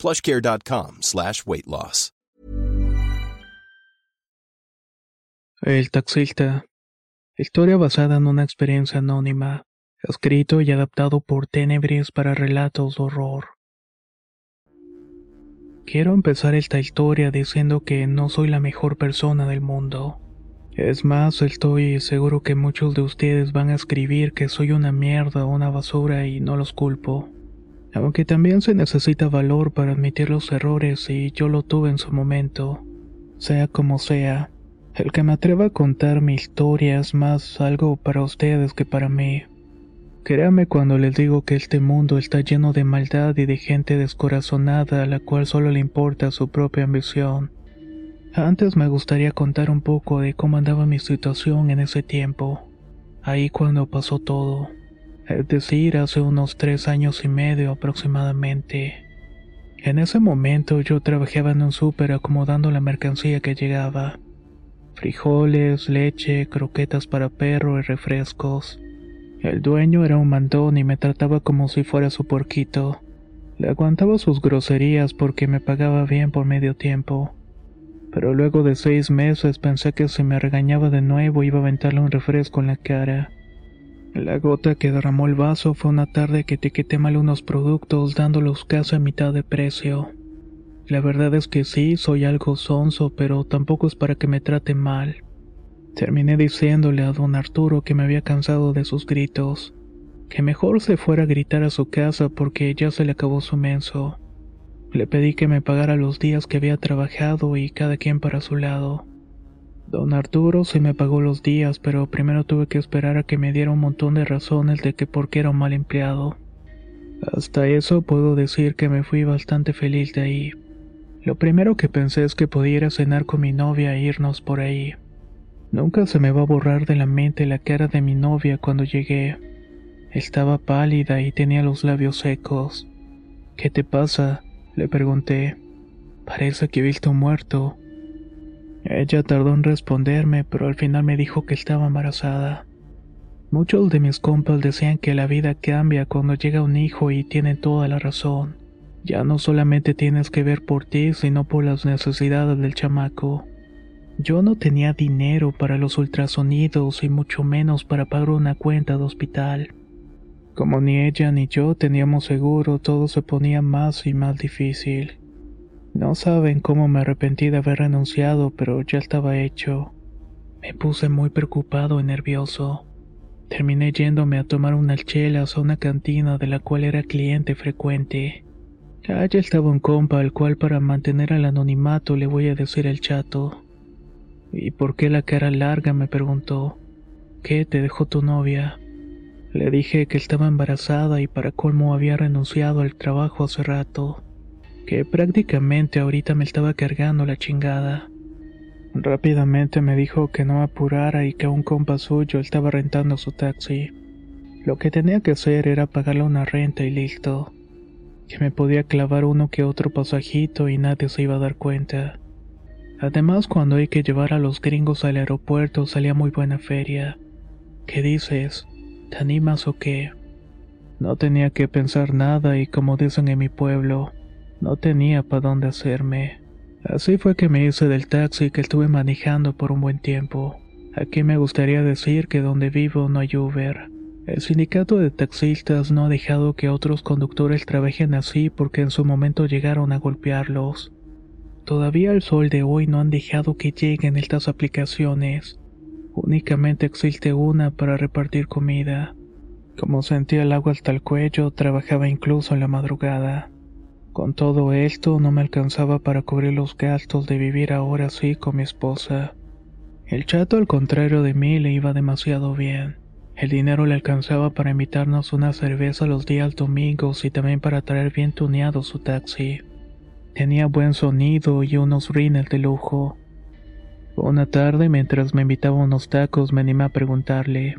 plushcare.com slash weight loss. El taxista. Historia basada en una experiencia anónima. Escrito y adaptado por Tenebris para relatos de horror. Quiero empezar esta historia diciendo que no soy la mejor persona del mundo. Es más, estoy seguro que muchos de ustedes van a escribir que soy una mierda o una basura y no los culpo. Aunque también se necesita valor para admitir los errores y yo lo tuve en su momento. Sea como sea, el que me atreva a contar mi historia es más algo para ustedes que para mí. Créame cuando les digo que este mundo está lleno de maldad y de gente descorazonada a la cual solo le importa su propia ambición. Antes me gustaría contar un poco de cómo andaba mi situación en ese tiempo, ahí cuando pasó todo, es decir, hace unos tres años y medio aproximadamente. En ese momento yo trabajaba en un súper acomodando la mercancía que llegaba. Frijoles, leche, croquetas para perro y refrescos. El dueño era un mandón y me trataba como si fuera su porquito. Le aguantaba sus groserías porque me pagaba bien por medio tiempo. Pero luego de seis meses pensé que si me regañaba de nuevo iba a aventarle un refresco en la cara. La gota que derramó el vaso fue una tarde que etiqueté mal unos productos dándolos casi a mitad de precio. La verdad es que sí, soy algo sonso, pero tampoco es para que me trate mal. Terminé diciéndole a don Arturo que me había cansado de sus gritos, que mejor se fuera a gritar a su casa porque ya se le acabó su menso. Le pedí que me pagara los días que había trabajado y cada quien para su lado. Don Arturo sí me pagó los días, pero primero tuve que esperar a que me diera un montón de razones de que por qué era un mal empleado. Hasta eso puedo decir que me fui bastante feliz de ahí. Lo primero que pensé es que pudiera cenar con mi novia e irnos por ahí. Nunca se me va a borrar de la mente la cara de mi novia cuando llegué. Estaba pálida y tenía los labios secos. ¿Qué te pasa? le pregunté. Parece que he visto muerto. Ella tardó en responderme, pero al final me dijo que estaba embarazada. Muchos de mis compas decían que la vida cambia cuando llega un hijo y tienen toda la razón. Ya no solamente tienes que ver por ti, sino por las necesidades del chamaco. Yo no tenía dinero para los ultrasonidos y mucho menos para pagar una cuenta de hospital. Como ni ella ni yo teníamos seguro, todo se ponía más y más difícil. No saben cómo me arrepentí de haber renunciado, pero ya estaba hecho. Me puse muy preocupado y nervioso. Terminé yéndome a tomar unas chelas a una cantina de la cual era cliente frecuente. Allá estaba un compa al cual para mantener el anonimato le voy a decir el chato. ¿Y por qué la cara larga? me preguntó. ¿Qué te dejó tu novia? Le dije que estaba embarazada y para colmo había renunciado al trabajo hace rato, que prácticamente ahorita me estaba cargando la chingada. Rápidamente me dijo que no apurara y que un compa suyo estaba rentando su taxi. Lo que tenía que hacer era pagarle una renta y listo. Que me podía clavar uno que otro pasajito y nadie se iba a dar cuenta. Además, cuando hay que llevar a los gringos al aeropuerto salía muy buena feria. ¿Qué dices? ¿Te animas o qué? No tenía que pensar nada y como dicen en mi pueblo, no tenía para dónde hacerme. Así fue que me hice del taxi que estuve manejando por un buen tiempo. Aquí me gustaría decir que donde vivo no hay Uber. El sindicato de taxistas no ha dejado que otros conductores trabajen así porque en su momento llegaron a golpearlos. Todavía al sol de hoy no han dejado que lleguen estas aplicaciones. Únicamente existe una para repartir comida. Como sentía el agua hasta el cuello, trabajaba incluso en la madrugada. Con todo esto no me alcanzaba para cubrir los gastos de vivir ahora así con mi esposa. El chato al contrario de mí le iba demasiado bien. El dinero le alcanzaba para invitarnos una cerveza los días domingos y también para traer bien tuneado su taxi. Tenía buen sonido y unos rines de lujo. Una tarde, mientras me invitaba unos tacos, me animé a preguntarle,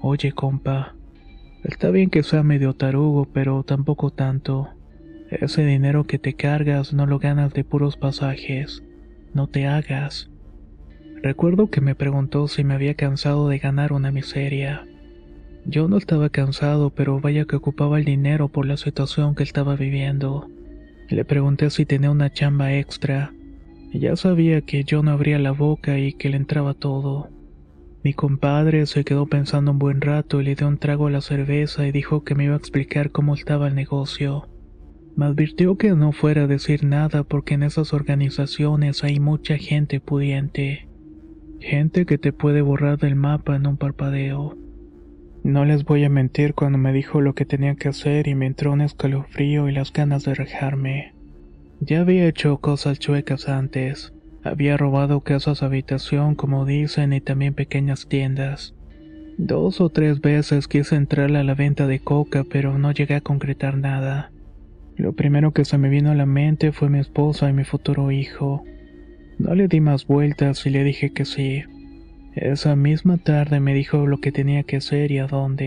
Oye, compa, está bien que sea medio tarugo, pero tampoco tanto. Ese dinero que te cargas no lo ganas de puros pasajes. No te hagas. Recuerdo que me preguntó si me había cansado de ganar una miseria. Yo no estaba cansado, pero vaya que ocupaba el dinero por la situación que estaba viviendo. Le pregunté si tenía una chamba extra. Ya sabía que yo no abría la boca y que le entraba todo. Mi compadre se quedó pensando un buen rato y le dio un trago a la cerveza y dijo que me iba a explicar cómo estaba el negocio. Me advirtió que no fuera a decir nada porque en esas organizaciones hay mucha gente pudiente. Gente que te puede borrar del mapa en un parpadeo. No les voy a mentir cuando me dijo lo que tenía que hacer y me entró un escalofrío y las ganas de rejarme. Ya había hecho cosas chuecas antes. Había robado casas habitación, como dicen, y también pequeñas tiendas. Dos o tres veces quise entrar a la venta de coca, pero no llegué a concretar nada. Lo primero que se me vino a la mente fue mi esposa y mi futuro hijo. No le di más vueltas y le dije que sí. Esa misma tarde me dijo lo que tenía que hacer y a dónde.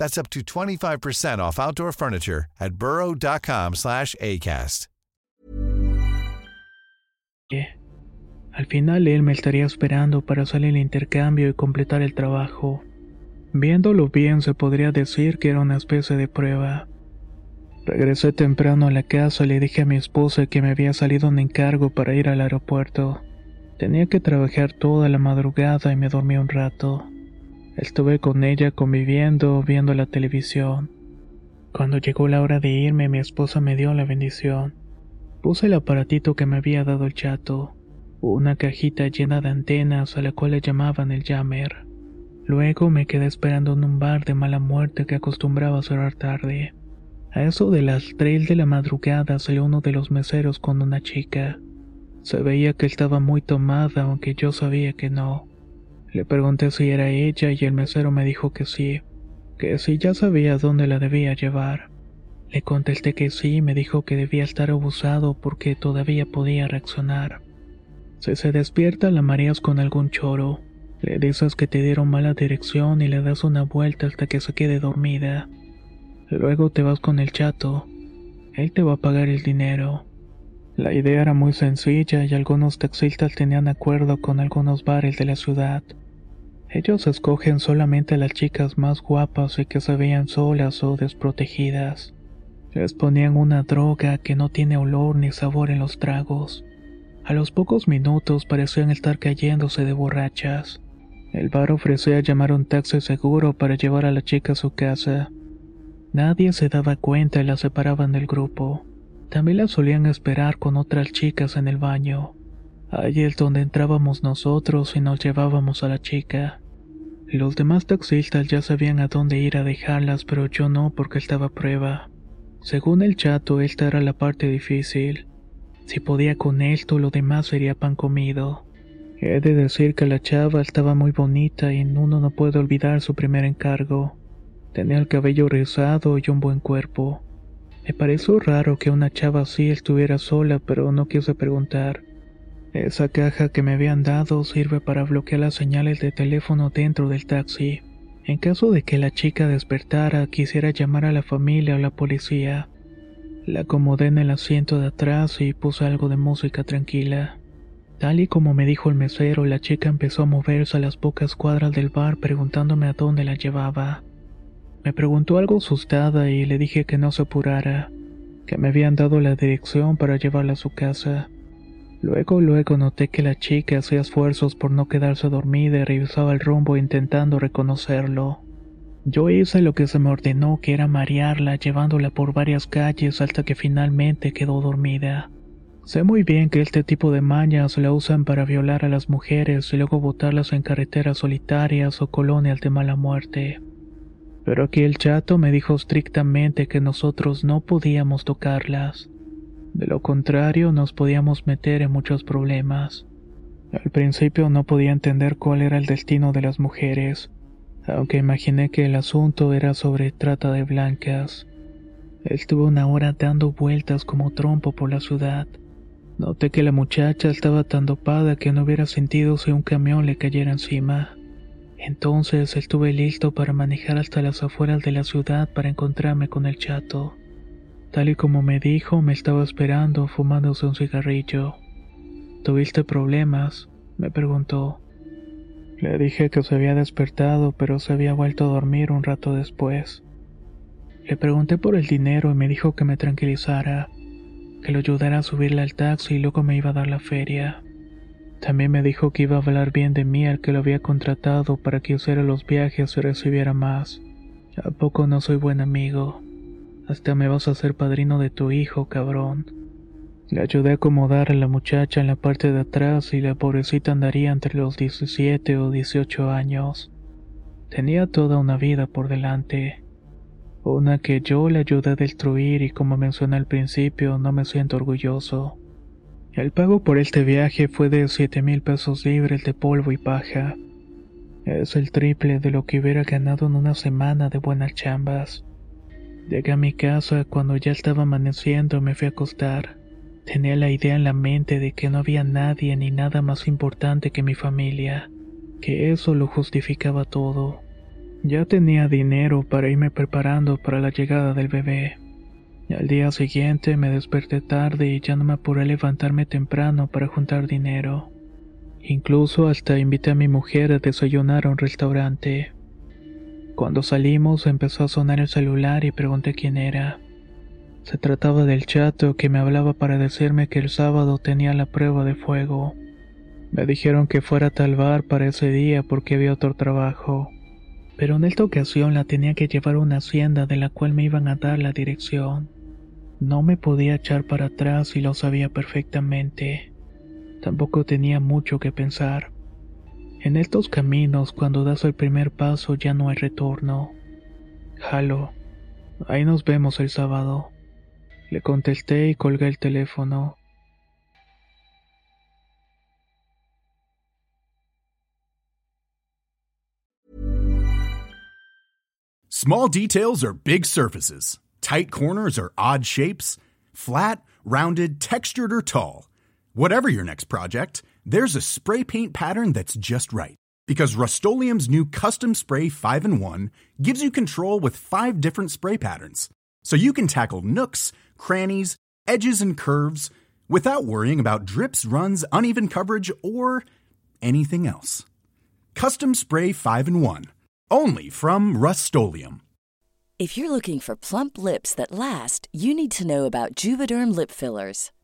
That's up to 25% off outdoor furniture at burrow.com slash ACAST. Al final él me estaría esperando para hacer el intercambio y completar el trabajo. Viéndolo bien se podría decir que era una especie de prueba. Regresé temprano a la casa y le dije a mi esposa que me había salido un encargo para ir al aeropuerto. Tenía que trabajar toda la madrugada y me dormí un rato. Estuve con ella conviviendo, viendo la televisión. Cuando llegó la hora de irme, mi esposa me dio la bendición. Puse el aparatito que me había dado el chato, una cajita llena de antenas a la cual le llamaban el jammer. Luego me quedé esperando en un bar de mala muerte que acostumbraba a cerrar tarde. A eso de las 3 de la madrugada salió uno de los meseros con una chica. Se veía que estaba muy tomada, aunque yo sabía que no. Le pregunté si era ella y el mesero me dijo que sí, que sí ya sabía dónde la debía llevar. Le contesté que sí y me dijo que debía estar abusado porque todavía podía reaccionar. Si se despierta la mareas con algún choro, le dices que te dieron mala dirección y le das una vuelta hasta que se quede dormida. Luego te vas con el chato. Él te va a pagar el dinero. La idea era muy sencilla y algunos taxistas tenían acuerdo con algunos bares de la ciudad. Ellos escogen solamente a las chicas más guapas y que se vean solas o desprotegidas. Les ponían una droga que no tiene olor ni sabor en los tragos. A los pocos minutos parecían estar cayéndose de borrachas. El bar ofrecía llamar un taxi seguro para llevar a la chica a su casa. Nadie se daba cuenta y la separaban del grupo. También la solían esperar con otras chicas en el baño. Ahí es donde entrábamos nosotros y nos llevábamos a la chica. Los demás taxistas ya sabían a dónde ir a dejarlas, pero yo no porque estaba a prueba. Según el chato, esta era la parte difícil. Si podía con esto, lo demás sería pan comido. He de decir que la chava estaba muy bonita y uno no puede olvidar su primer encargo. Tenía el cabello rizado y un buen cuerpo. Me pareció raro que una chava así estuviera sola, pero no quise preguntar. Esa caja que me habían dado sirve para bloquear las señales de teléfono dentro del taxi. En caso de que la chica despertara, quisiera llamar a la familia o la policía. La acomodé en el asiento de atrás y puse algo de música tranquila. Tal y como me dijo el mesero, la chica empezó a moverse a las pocas cuadras del bar preguntándome a dónde la llevaba. Me preguntó algo asustada y le dije que no se apurara, que me habían dado la dirección para llevarla a su casa. Luego, luego noté que la chica hacía esfuerzos por no quedarse dormida y revisaba el rumbo intentando reconocerlo. Yo hice lo que se me ordenó, que era marearla, llevándola por varias calles hasta que finalmente quedó dormida. Sé muy bien que este tipo de mañas la usan para violar a las mujeres y luego botarlas en carreteras solitarias o colonias de mala muerte. Pero aquí el chato me dijo estrictamente que nosotros no podíamos tocarlas. De lo contrario, nos podíamos meter en muchos problemas. Al principio no podía entender cuál era el destino de las mujeres, aunque imaginé que el asunto era sobre trata de blancas. Estuve una hora dando vueltas como trompo por la ciudad. Noté que la muchacha estaba tan dopada que no hubiera sentido si un camión le cayera encima. Entonces estuve listo para manejar hasta las afueras de la ciudad para encontrarme con el chato. Tal y como me dijo, me estaba esperando fumándose un cigarrillo. ¿Tuviste problemas? me preguntó. Le dije que se había despertado, pero se había vuelto a dormir un rato después. Le pregunté por el dinero y me dijo que me tranquilizara, que lo ayudara a subirle al taxi y luego me iba a dar la feria. También me dijo que iba a hablar bien de mí al que lo había contratado para que hiciera los viajes y recibiera más. ¿A poco no soy buen amigo? Hasta me vas a ser padrino de tu hijo, cabrón. Le ayudé a acomodar a la muchacha en la parte de atrás y la pobrecita andaría entre los 17 o 18 años. Tenía toda una vida por delante. Una que yo le ayudé a destruir y como mencioné al principio no me siento orgulloso. El pago por este viaje fue de 7 mil pesos libres de polvo y paja. Es el triple de lo que hubiera ganado en una semana de buenas chambas. Llegué a mi casa cuando ya estaba amaneciendo me fui a acostar. Tenía la idea en la mente de que no había nadie ni nada más importante que mi familia, que eso lo justificaba todo. Ya tenía dinero para irme preparando para la llegada del bebé. Al día siguiente me desperté tarde y ya no me apuré a levantarme temprano para juntar dinero. Incluso hasta invité a mi mujer a desayunar a un restaurante. Cuando salimos empezó a sonar el celular y pregunté quién era. Se trataba del chato que me hablaba para decirme que el sábado tenía la prueba de fuego. Me dijeron que fuera a tal bar para ese día porque había otro trabajo. Pero en esta ocasión la tenía que llevar a una hacienda de la cual me iban a dar la dirección. No me podía echar para atrás y lo sabía perfectamente. Tampoco tenía mucho que pensar. En estos caminos, cuando das el primer paso ya no hay retorno. Jalo. Ahí nos vemos el sábado. Le contesté y colgué el teléfono. Small details are big surfaces. Tight corners are odd shapes. Flat, rounded, textured, or tall. Whatever your next project, there's a spray paint pattern that's just right. Because Rust new Custom Spray 5 and 1 gives you control with five different spray patterns. So you can tackle nooks, crannies, edges, and curves without worrying about drips, runs, uneven coverage, or anything else. Custom Spray 5 and 1. Only from Rust If you're looking for plump lips that last, you need to know about Juvederm lip fillers.